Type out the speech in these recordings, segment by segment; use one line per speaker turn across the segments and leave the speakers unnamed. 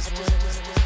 just win.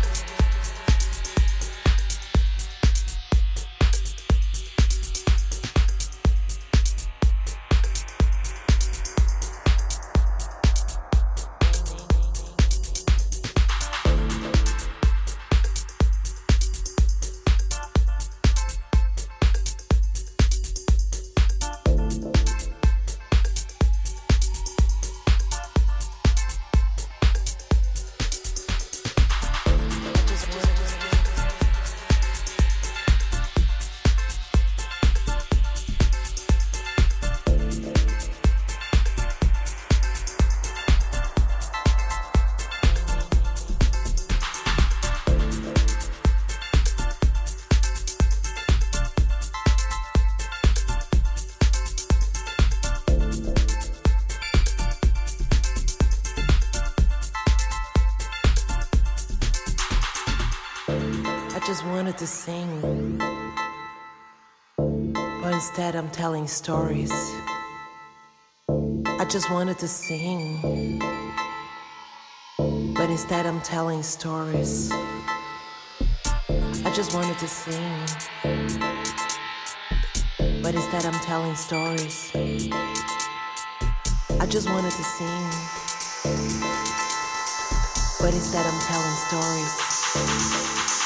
Wanted to sing, but instead I'm telling stories. I just wanted to sing, but instead I'm telling stories. I just wanted to sing, but instead I'm telling stories. I just wanted to sing, but instead I'm telling stories.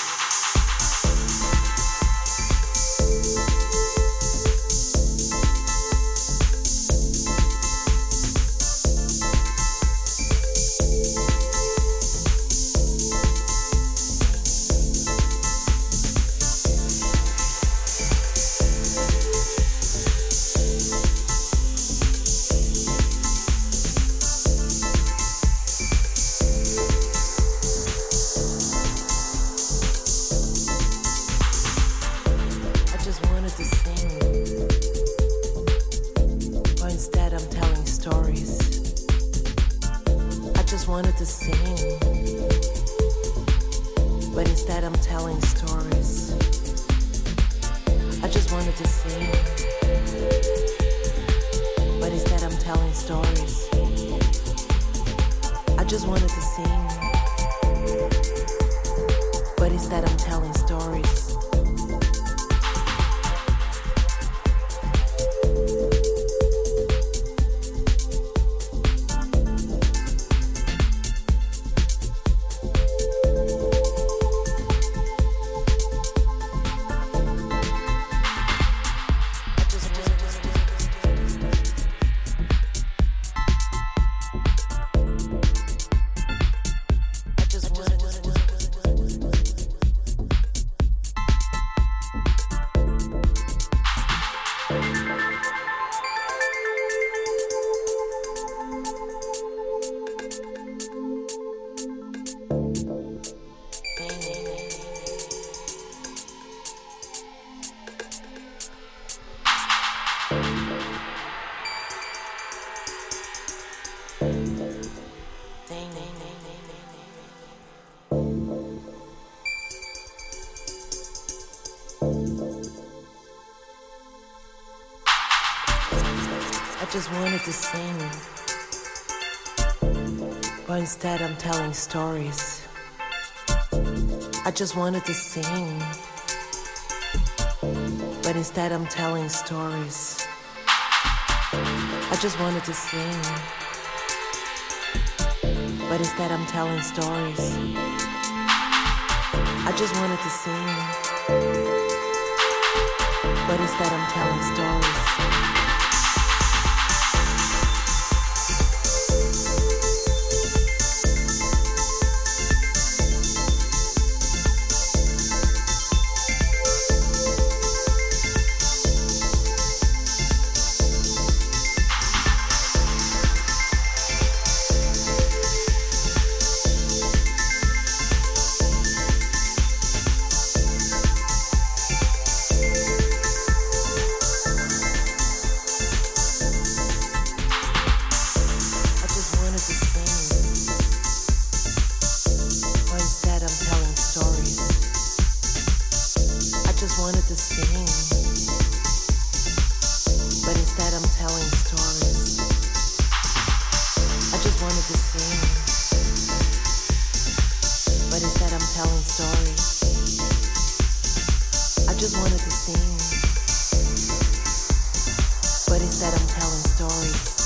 Just wanted to sing. But instead, I'm telling stories. I just wanted to sing. But instead, I'm telling stories. I just wanted to sing. But instead, I'm telling stories. I just wanted to sing. But instead, I'm telling stories. I just that I'm telling stories. I just wanted to sing, but instead I'm telling stories. them telling stories. I just wanted to sing. But instead I'm telling stories. I just wanted to sing. But instead I'm telling stories.